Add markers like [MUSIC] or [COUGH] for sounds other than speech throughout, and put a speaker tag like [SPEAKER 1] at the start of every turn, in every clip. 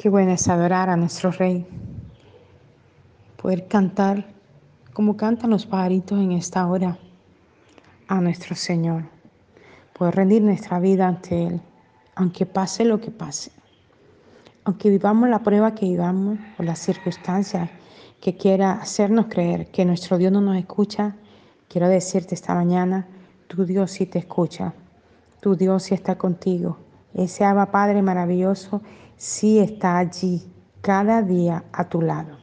[SPEAKER 1] Qué bueno es adorar a nuestro Rey, poder cantar como cantan los pajaritos en esta hora a nuestro Señor, poder rendir nuestra vida ante Él, aunque pase lo que pase, aunque vivamos la prueba que vivamos o las circunstancias que quiera hacernos creer que nuestro Dios no nos escucha, quiero decirte esta mañana, tu Dios sí te escucha, tu Dios sí está contigo. Ese Abba Padre maravilloso sí está allí cada día a tu lado.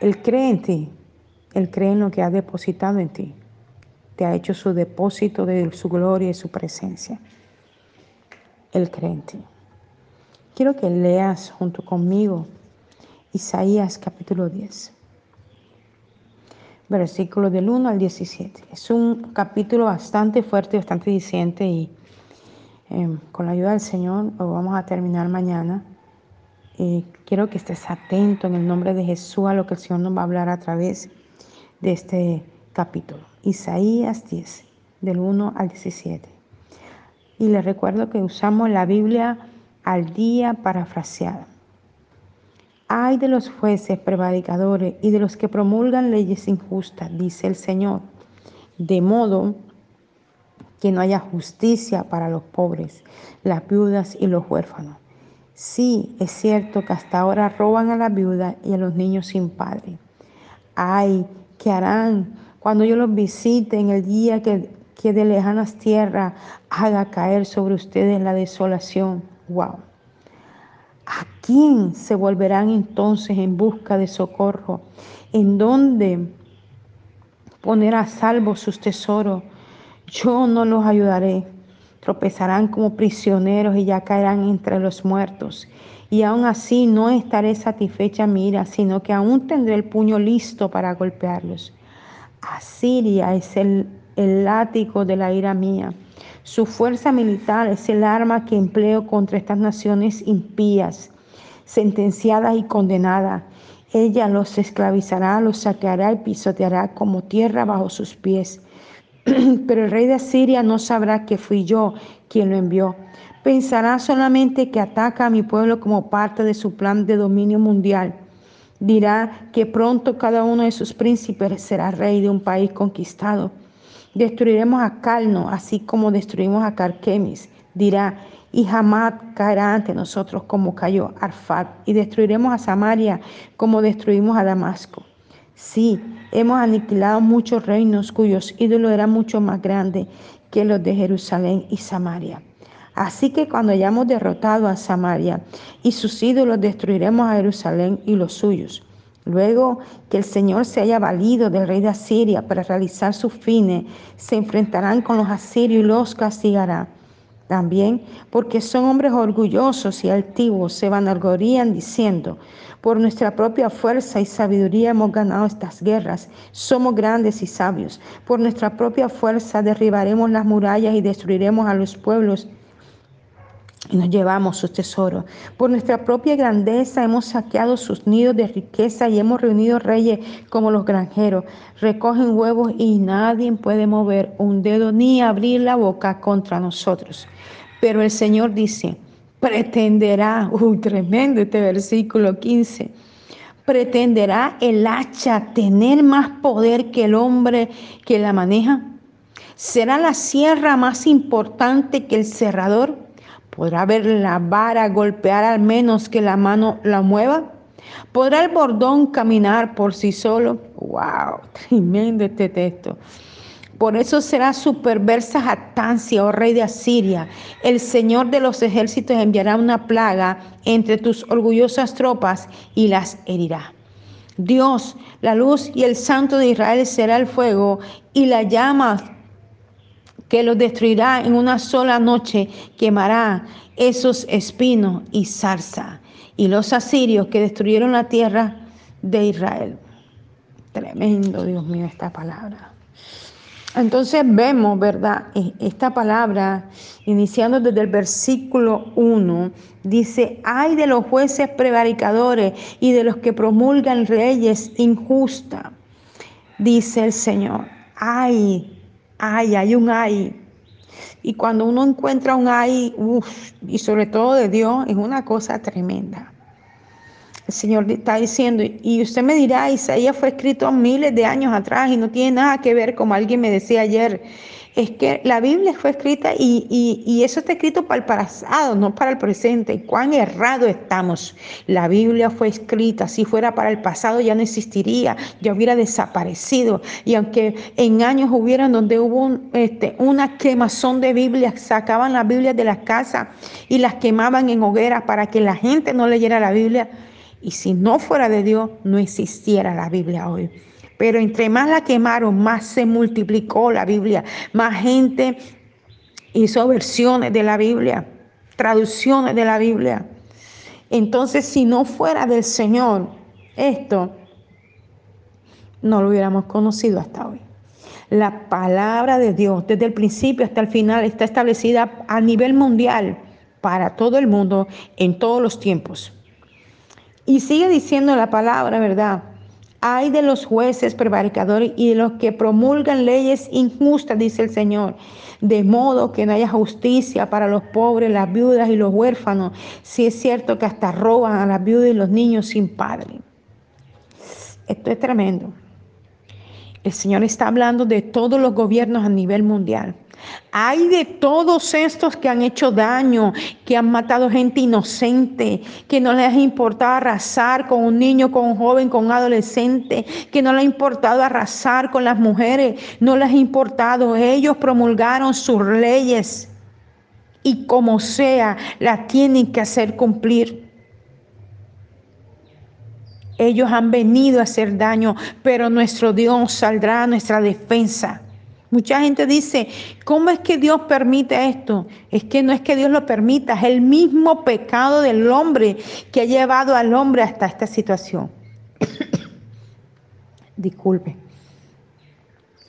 [SPEAKER 1] Él, cree en ti, Él cree en lo que ha depositado en ti. Te ha hecho su depósito de su gloria y su presencia. Él cree en ti. Quiero que leas junto conmigo Isaías capítulo 10, versículo del 1 al 17. Es un capítulo bastante fuerte, bastante diciente y Em, con la ayuda del Señor lo vamos a terminar mañana. Y quiero que estés atento en el nombre de Jesús a lo que el Señor nos va a hablar a través de este capítulo. Isaías 10, del 1 al 17. Y les recuerdo que usamos la Biblia al día parafraseada. Hay de los jueces prevaricadores y de los que promulgan leyes injustas, dice el Señor, de modo que no haya justicia para los pobres, las viudas y los huérfanos. Sí, es cierto que hasta ahora roban a las viudas y a los niños sin padre. Ay, ¿qué harán cuando yo los visite en el día que, que de lejanas tierras haga caer sobre ustedes la desolación? Wow. ¿A quién se volverán entonces en busca de socorro? ¿En dónde poner a salvo sus tesoros? Yo no los ayudaré. Tropezarán como prisioneros y ya caerán entre los muertos. Y aún así no estaré satisfecha mira, sino que aún tendré el puño listo para golpearlos. Asiria es el, el látigo de la ira mía. Su fuerza militar es el arma que empleo contra estas naciones impías, sentenciadas y condenadas. Ella los esclavizará, los saqueará y pisoteará como tierra bajo sus pies. [CLEARS THROAT] pero el rey de Asiria no sabrá que fui yo quien lo envió. Pensará solamente que ataca a mi pueblo como parte de su plan de dominio mundial. Dirá que pronto cada uno de sus príncipes será rey de un país conquistado. Destruiremos a Calno, así como destruimos a Carquemis. Dirá, y Hamad caerá ante nosotros como cayó Arfat, y destruiremos a Samaria como destruimos a Damasco. Sí, hemos aniquilado muchos reinos cuyos ídolos eran mucho más grandes que los de Jerusalén y Samaria. Así que cuando hayamos derrotado a Samaria y sus ídolos, destruiremos a Jerusalén y los suyos. Luego que el Señor se haya valido del rey de Asiria para realizar sus fines, se enfrentarán con los asirios y los castigará. También porque son hombres orgullosos y altivos, se vanaglorían diciendo, por nuestra propia fuerza y sabiduría hemos ganado estas guerras. Somos grandes y sabios. Por nuestra propia fuerza derribaremos las murallas y destruiremos a los pueblos y nos llevamos sus tesoros. Por nuestra propia grandeza hemos saqueado sus nidos de riqueza y hemos reunido reyes como los granjeros. Recogen huevos y nadie puede mover un dedo ni abrir la boca contra nosotros. Pero el Señor dice, pretenderá, uy, tremendo este versículo 15, pretenderá el hacha tener más poder que el hombre que la maneja. ¿Será la sierra más importante que el cerrador? ¿Podrá ver la vara golpear al menos que la mano la mueva? ¿Podrá el bordón caminar por sí solo? ¡Wow! [LAUGHS] Tremendo este texto. Por eso será su perversa jactancia, oh rey de Asiria. El Señor de los ejércitos enviará una plaga entre tus orgullosas tropas y las herirá. Dios, la luz y el santo de Israel será el fuego y la llama que los destruirá en una sola noche, quemará esos espinos y zarza. Y los asirios que destruyeron la tierra de Israel. Tremendo, Dios mío, esta palabra. Entonces vemos, ¿verdad? E, esta palabra, iniciando desde el versículo 1, dice, ay de los jueces prevaricadores y de los que promulgan leyes injustas, dice el Señor. Ay, ay, hay un ay. Y cuando uno encuentra un ay, y sobre todo de Dios, es una cosa tremenda. El Señor está diciendo, y usted me dirá, Isaías fue escrito miles de años atrás y no tiene nada que ver, como alguien me decía ayer, es que la Biblia fue escrita y, eso está escrito para el pasado, no para el presente. Cuán errado estamos. La Biblia fue escrita, si fuera para el pasado ya no existiría, ya hubiera desaparecido. Y aunque en años hubieran donde hubo este, una quemazón de Biblias, sacaban las Biblias de las casas y las quemaban en hogueras para que la gente no leyera la Biblia. Y si no fuera de Dios, no existiera la Biblia hoy. Pero entre más la quemaron, más se multiplicó la Biblia. Más gente hizo versiones de la Biblia, traducciones de la Biblia. Entonces, si no fuera del Señor, esto no lo hubiéramos conocido hasta hoy. La palabra de Dios, desde el principio hasta el final, está establecida a nivel mundial para todo el mundo en todos los tiempos. Y sigue diciendo la palabra, ¿verdad? Hay de los jueces prevaricadores y de los que promulgan leyes injustas, dice el Señor, de modo que no haya justicia para los pobres, las viudas y los huérfanos, si es cierto que hasta roban a las viudas y los niños sin padre. Esto es tremendo. El Señor está hablando de todos los gobiernos a nivel mundial. Hay de todos estos que han hecho daño, que han matado gente inocente, que no les ha importado arrasar con un niño, con un joven, con un adolescente, que no les ha importado arrasar con las mujeres, no les ha importado. Ellos promulgaron sus leyes y como sea, las tienen que hacer cumplir. Ellos han venido a hacer daño, pero nuestro Dios saldrá a nuestra defensa. Mucha gente dice, ¿cómo es que Dios permite esto? Es que no es que Dios lo permita, es el mismo pecado del hombre que ha llevado al hombre hasta esta situación. [COUGHS] Disculpe.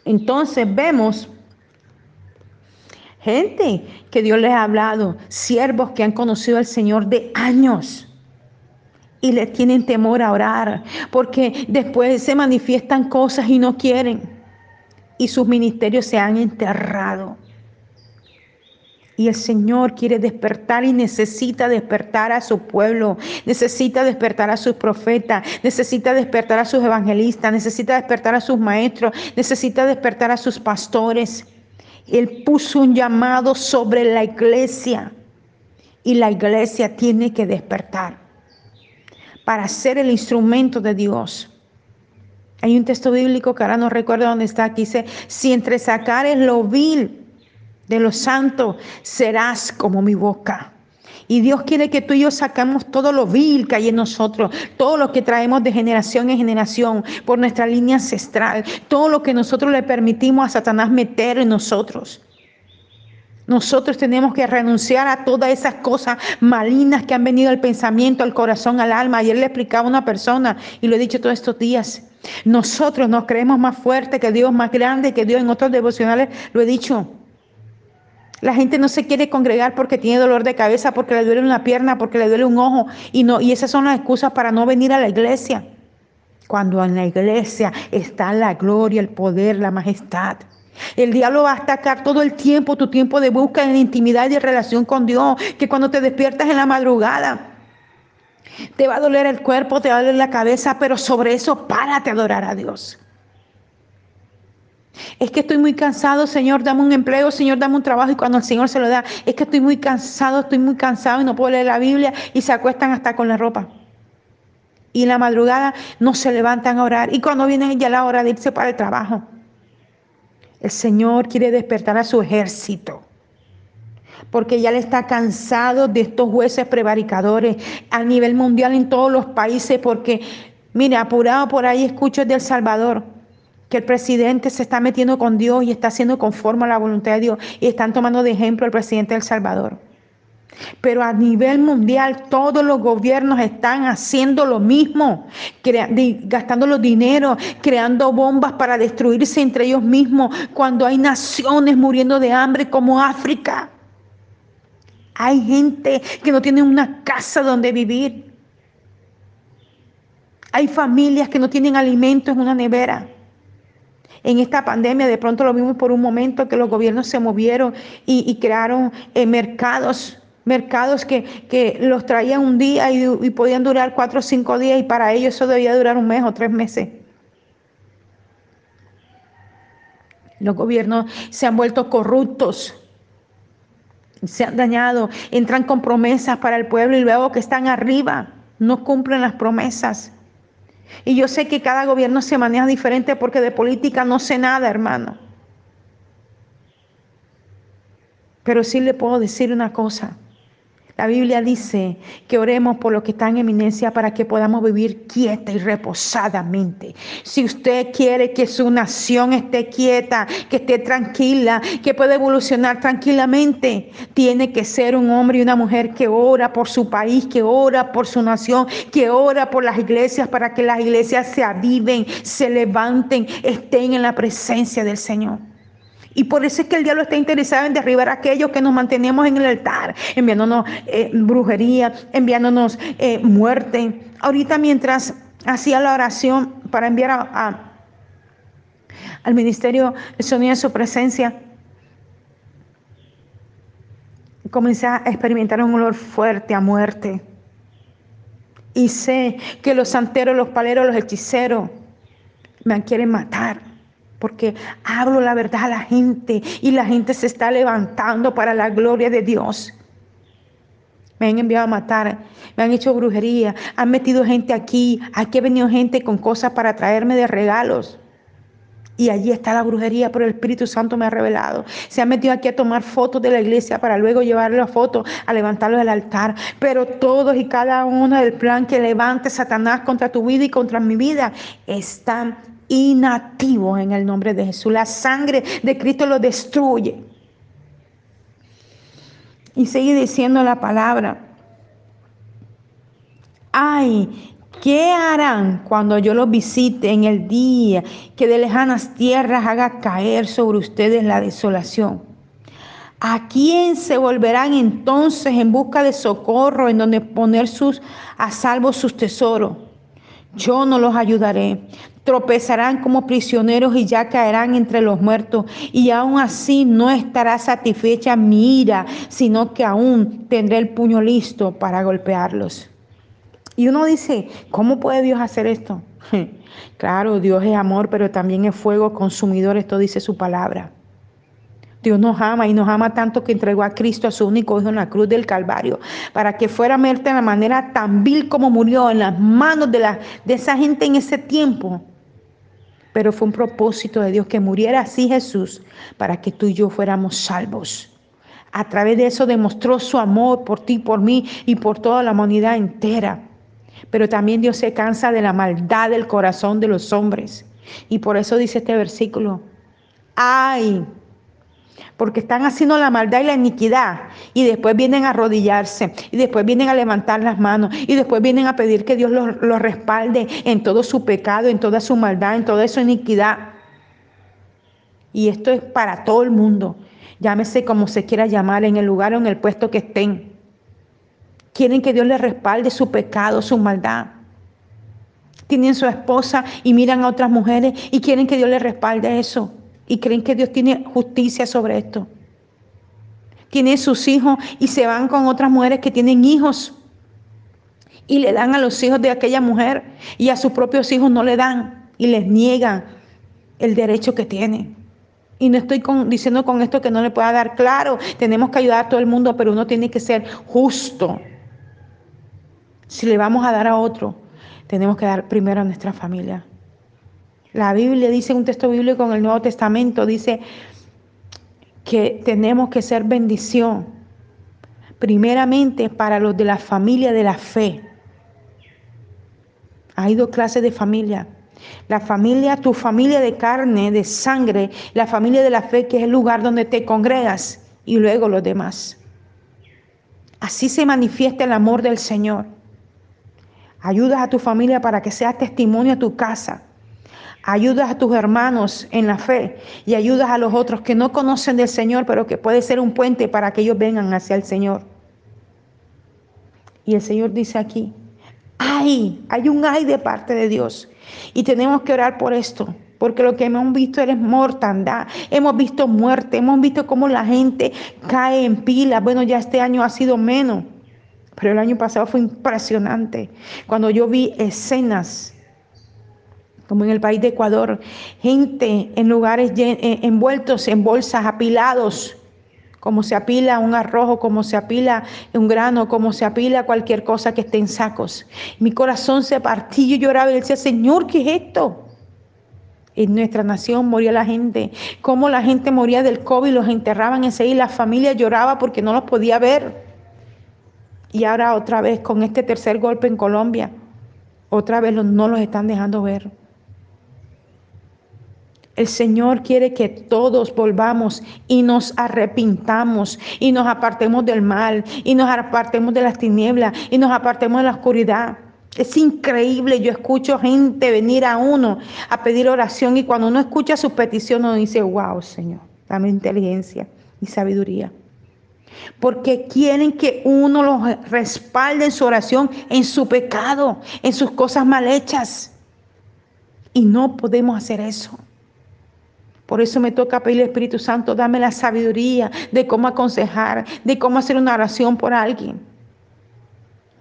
[SPEAKER 1] Entonces vemos gente que Dios les ha hablado, siervos que han conocido al Señor de años y le tienen temor a orar, porque después se manifiestan cosas y no quieren y sus ministerios se han enterrado. Y el Señor quiere despertar y necesita despertar a su pueblo, necesita despertar a sus profetas, necesita despertar a sus evangelistas, necesita despertar a sus maestros, necesita despertar a sus pastores. Él puso un llamado sobre la iglesia y la iglesia tiene que despertar para ser el instrumento de Dios hay un texto bíblico que ahora no recuerdo dónde está, que dice, si entre sacares lo vil de los santos, serás como mi boca. Y Dios quiere que tú y yo sacamos todo lo vil que hay en nosotros, todo lo que traemos de generación en generación por nuestra línea ancestral, todo lo que nosotros le permitimos a Satanás meter en nosotros. Nosotros tenemos que renunciar a todas esas cosas malignas que han venido al pensamiento, al corazón, al alma. Ayer le explicaba a una persona y lo he dicho todos estos días. Nosotros nos creemos más fuertes que Dios, más grande que Dios. En otros devocionales lo he dicho. La gente no se quiere congregar porque tiene dolor de cabeza, porque le duele una pierna, porque le duele un ojo. Y, no, y esas son las excusas para no venir a la iglesia. Cuando en la iglesia está la gloria, el poder, la majestad. El diablo va a atacar todo el tiempo, tu tiempo de búsqueda en intimidad y de relación con Dios, que cuando te despiertas en la madrugada, te va a doler el cuerpo, te va a doler la cabeza, pero sobre eso párate a adorar a Dios. Es que estoy muy cansado, Señor, dame un empleo, Señor, dame un trabajo. Y cuando el Señor se lo da, es que estoy muy cansado, estoy muy cansado y no puedo leer la Biblia y se acuestan hasta con la ropa. Y la madrugada no se levantan a orar. Y cuando viene ya la hora de irse para el trabajo, el Señor quiere despertar a su ejército porque ya le está cansado de estos jueces prevaricadores a nivel mundial en todos los países, porque, mire, apurado por ahí escucho de El Salvador, que el presidente se está metiendo con Dios y está haciendo conforme a la voluntad de Dios, y están tomando de ejemplo al presidente de Salvador. Pero a nivel mundial todos los gobiernos están haciendo lo mismo, gastando los dineros, creando bombas para destruirse entre ellos mismos, cuando hay naciones muriendo de hambre como África. Hay gente que no tiene una casa donde vivir. Hay familias que no tienen alimento en una nevera. En esta pandemia de pronto lo vimos por un momento que los gobiernos se movieron y, crearon eh, mercados, mercados que, los traían un día y podían durar cuatro o cinco días y para ellos eso debía durar un mes o tres meses. Los gobiernos se han vuelto corruptos, se han dañado, entran con promesas para el pueblo y luego que están arriba no cumplen las promesas. Y yo sé que cada gobierno se maneja diferente porque de política no sé nada, hermano. Pero sí le puedo decir una cosa. La Biblia dice que oremos por lo que está en eminencia para que podamos vivir quieta y reposadamente. Si usted quiere que su nación esté quieta, que esté tranquila, que pueda evolucionar tranquilamente, tiene que ser un hombre y una mujer que ora por su país, que ora por su nación, que ora por las iglesias para que las iglesias se aviven, se levanten, estén en la presencia del Señor. Y por eso es que el diablo está interesado en derribar a aquellos que nos mantenemos en el altar, enviándonos eh, brujería, enviándonos eh, muerte. Ahorita mientras hacía la oración para enviar a, al ministerio el sonido de su presencia, comencé a experimentar un olor fuerte a muerte. Y sé que los santeros, los paleros, los hechiceros me quieren matar porque hablo la verdad a la gente y la gente se está levantando para la gloria de Dios. Me han enviado a matar, me han hecho brujería, han metido gente aquí, aquí ha venido gente con cosas para traerme de regalos. Y allí está la brujería, pero el Espíritu Santo me ha revelado. Se han metido aquí a tomar fotos de la iglesia para luego llevarle la foto, a levantarlo del altar. Pero todos y cada uno del plan que levante Satanás contra tu vida y contra mi vida están inactivos en el nombre de Jesús. La sangre de Cristo lo destruye. Y sigue diciendo la palabra. Ay, ¿qué harán cuando yo los visite en el día que de lejanas tierras haga caer sobre ustedes la desolación? ¿A quién se volverán entonces en busca de socorro en donde poner sus, a salvo sus tesoros? Yo no los ayudaré tropezarán como prisioneros y ya caerán entre los muertos. Y aún así no estará satisfecha mi ira, sino que aún tendré el puño listo para golpearlos. Y uno dice, ¿cómo puede Dios hacer esto? [LAUGHS] Claro, Dios es amor, pero también es fuego consumidor, esto dice su palabra. Dios nos ama y nos ama tanto que entregó a Cristo a su único hijo en la cruz del Calvario para que fuera muerto de la manera tan vil como murió en las manos de, la, de esa gente en ese tiempo pero fue un propósito de Dios que muriera así Jesús para que tú y yo fuéramos salvos. A través de eso demostró su amor por ti, por mí y por toda la humanidad entera. Pero también Dios se cansa de la maldad del corazón de los hombres. Y por eso dice este versículo, ay, porque están haciendo la maldad y la iniquidad y después vienen a arrodillarse y después vienen a levantar las manos y después vienen a pedir que Dios los, respalde en todo su pecado, en toda su maldad, en toda su iniquidad. Y esto es para todo el mundo, llámese como se quiera llamar, en el lugar o en el puesto que estén. Quieren que Dios les respalde su pecado, su maldad. Tienen su esposa y miran a otras mujeres y quieren que Dios les respalde eso y creen que Dios tiene justicia sobre esto. Tienen sus hijos y se van con otras mujeres que tienen hijos y le dan a los hijos de aquella mujer y a sus propios hijos no le dan y les niegan el derecho que tienen. Y no estoy diciendo con esto que no le pueda dar claro, tenemos que ayudar a todo el mundo, pero uno tiene que ser justo. Si le vamos a dar a otro, tenemos que dar primero a nuestra familia. La Biblia dice, un texto bíblico en el Nuevo Testamento, dice que tenemos que ser bendición, primeramente para los de la familia de la fe. Hay dos clases de familia. La familia, tu familia de carne, de sangre, la familia de la fe, que es el lugar donde te congregas, y luego los demás. Así se manifiesta el amor del Señor. Ayudas a tu familia para que sea testimonio a tu casa ayudas a tus hermanos en la fe y ayudas a los otros que no conocen del Señor, pero que puede ser un puente para que ellos vengan hacia el Señor. Y el Señor dice aquí, ay, hay un ay de parte de Dios. Y tenemos que orar por esto. porque lo que hemos visto es mortandad, hemos visto muerte, hemos visto cómo la gente cae en pilas. Bueno, ya este año ha sido menos, pero el año pasado fue impresionante. Cuando yo vi escenas, como en el país de Ecuador, gente en lugares eh, envueltos en bolsas, apilados, como se apila un arrojo, como se apila un grano, como se apila cualquier cosa que esté en sacos. Mi corazón se partía y lloraba y decía, Señor, ¿qué es esto? En nuestra nación moría la gente, como la gente moría del COVID, los enterraban ese y la familia lloraba porque no los podía ver. Y ahora otra vez con este tercer golpe en Colombia, otra vez no los están dejando ver. El Señor quiere que todos volvamos y nos arrepintamos y nos apartemos del mal y nos apartemos de las tinieblas y nos apartemos de la oscuridad. Es increíble, yo escucho gente venir a uno a pedir oración y cuando uno escucha su petición uno dice, wow, Señor, dame inteligencia y sabiduría. Porque quieren que uno los respalde en su oración, en su pecado, en sus cosas mal hechas. Y no podemos hacer eso. Por eso me toca pedirle al Espíritu Santo, dame la sabiduría de cómo aconsejar, de cómo hacer una oración por alguien.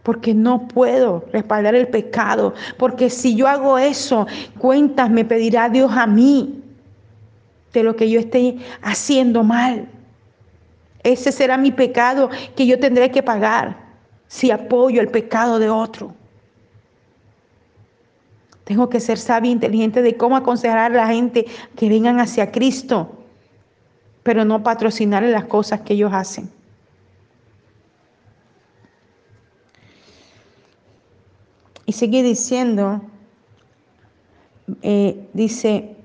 [SPEAKER 1] Porque no puedo respaldar el pecado. Porque si yo hago eso, cuentas me pedirá Dios a mí de lo que yo esté haciendo mal. Ese será mi pecado que yo tendré que pagar si apoyo el pecado de otro. Tengo que ser sabia e inteligente de cómo aconsejar a la gente que vengan hacia Cristo, pero no patrocinar las cosas que ellos hacen. Y sigue diciendo, eh, dice,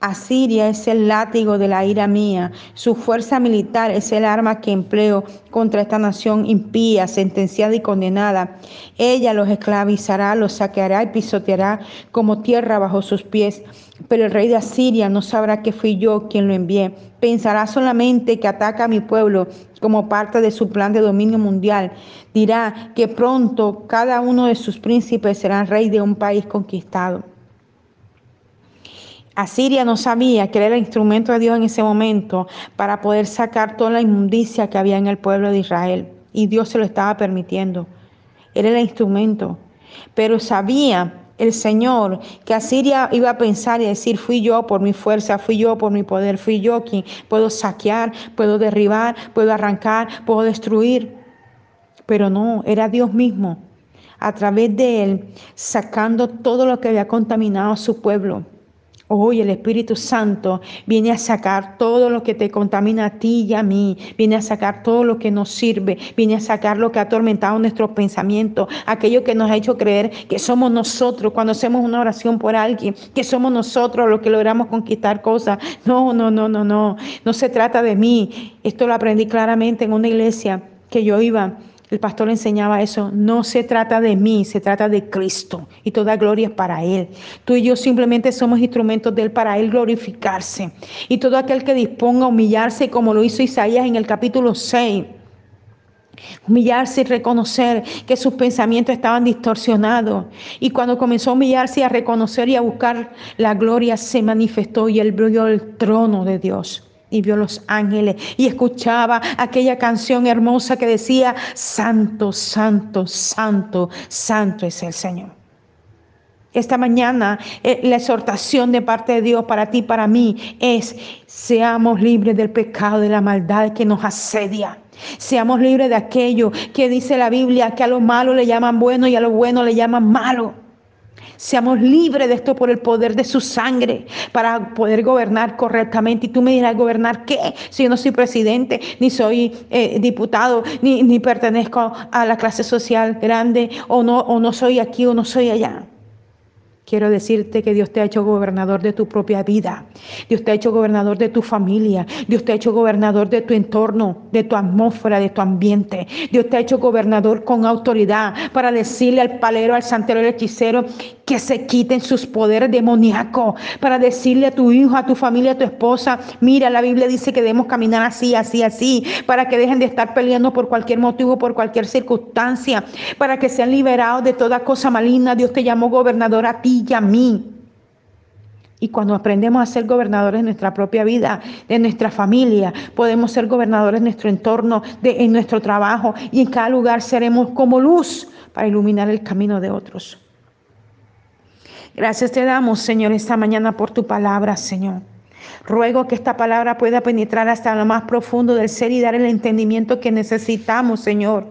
[SPEAKER 1] Asiria es el látigo de la ira mía, su fuerza militar es el arma que empleo contra esta nación impía, sentenciada y condenada. Ella los esclavizará, los saqueará y pisoteará como tierra bajo sus pies. Pero el rey de Asiria no sabrá que fui yo quien lo envié. Pensará solamente que ataca a mi pueblo como parte de su plan de dominio mundial. Dirá que pronto cada uno de sus príncipes será rey de un país conquistado. Asiria no sabía que era el instrumento de Dios en ese momento para poder sacar toda la inmundicia que había en el pueblo de Israel. Y Dios se lo estaba permitiendo. Era el instrumento. Pero sabía el Señor que Asiria iba a pensar y decir, fui yo por mi fuerza, fui yo por mi poder, fui yo quien puedo saquear, puedo derribar, puedo arrancar, puedo destruir. Pero no, era Dios mismo, a través de él, sacando todo lo que había contaminado a su pueblo Hoy el Espíritu Santo viene a sacar todo lo que te contamina a ti y a mí, viene a sacar todo lo que nos sirve, viene a sacar lo que ha atormentado nuestros pensamientos, aquello que nos ha hecho creer que somos nosotros cuando hacemos una oración por alguien, que somos nosotros los que logramos conquistar cosas. No, no, no, no, no, no se trata de mí. Esto lo aprendí claramente en una iglesia que yo iba el pastor enseñaba eso. No se trata de mí, se trata de Cristo. Y toda gloria es para Él. Tú y yo simplemente somos instrumentos de Él para Él glorificarse. Y todo aquel que disponga a humillarse, como lo hizo Isaías en el capítulo 6, humillarse y reconocer que sus pensamientos estaban distorsionados. Y cuando comenzó a humillarse y a reconocer y a buscar la gloria, se manifestó y él vio el trono de Dios y vio los ángeles y escuchaba aquella canción hermosa que decía, Santo, Santo, Santo, Santo es el Señor. Esta mañana eh, la exhortación de parte de Dios para ti, para mí, es seamos libres del pecado, de la maldad que nos asedia. Seamos libres de aquello que dice la Biblia, que a lo malo le llaman bueno y a lo bueno le llaman malo. Seamos libres de esto por el poder de su sangre para poder gobernar correctamente. Y tú me dirás, ¿gobernar qué? Si yo no soy presidente, ni soy eh, diputado, ni, ni pertenezco a la clase social grande, o no, o no soy aquí o no soy allá. Quiero decirte que Dios te ha hecho gobernador de tu propia vida. Dios te ha hecho gobernador de tu familia. Dios te ha hecho gobernador de tu entorno, de tu atmósfera, de tu ambiente. Dios te ha hecho gobernador con autoridad para decirle al palero, al santero, al hechicero que se quiten sus poderes demoníacos para decirle a tu hijo, a tu familia, a tu esposa, mira, la Biblia dice que debemos caminar así, así, así, para que dejen de estar peleando por cualquier motivo, por cualquier circunstancia, para que sean liberados de toda cosa maligna. Dios te llamó gobernador a ti y a mí. Y cuando aprendemos a ser gobernadores de nuestra propia vida, de nuestra familia, podemos ser gobernadores de nuestro entorno, de, en nuestro trabajo y en cada lugar seremos como luz para iluminar el camino de otros. Gracias te damos, Señor, esta mañana por tu palabra, Señor. Ruego que esta palabra pueda penetrar hasta lo más profundo del ser y dar el entendimiento que necesitamos, Señor,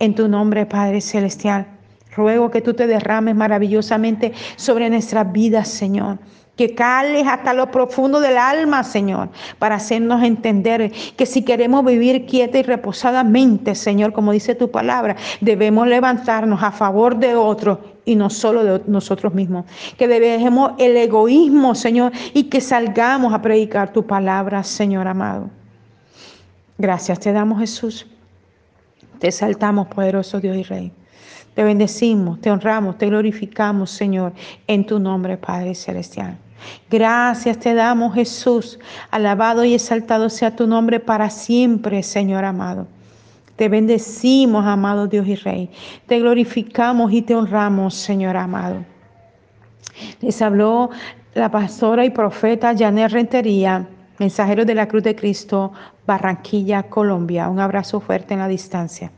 [SPEAKER 1] en tu nombre, Padre Celestial. Ruego que tú te derrames maravillosamente sobre nuestras vidas, Señor que cales hasta lo profundo del alma, Señor, para hacernos entender que si queremos vivir quieta y reposadamente, Señor, como dice tu palabra, debemos levantarnos a favor de otros y no solo de nosotros mismos. Que dejemos el egoísmo, Señor, y que salgamos a predicar tu palabra, Señor amado. Gracias te damos, Jesús. Te exaltamos, poderoso Dios y Rey. Te bendecimos, te honramos, te glorificamos, Señor, en tu nombre, Padre Celestial. Gracias te damos, Jesús. Alabado y exaltado sea tu nombre para siempre, Señor amado. Te bendecimos, amado Dios y Rey. Te glorificamos y te honramos, Señor amado. Les habló la pastora y profeta Janet Rentería, mensajero de la Cruz de Cristo, Barranquilla, Colombia. Un abrazo fuerte en la distancia.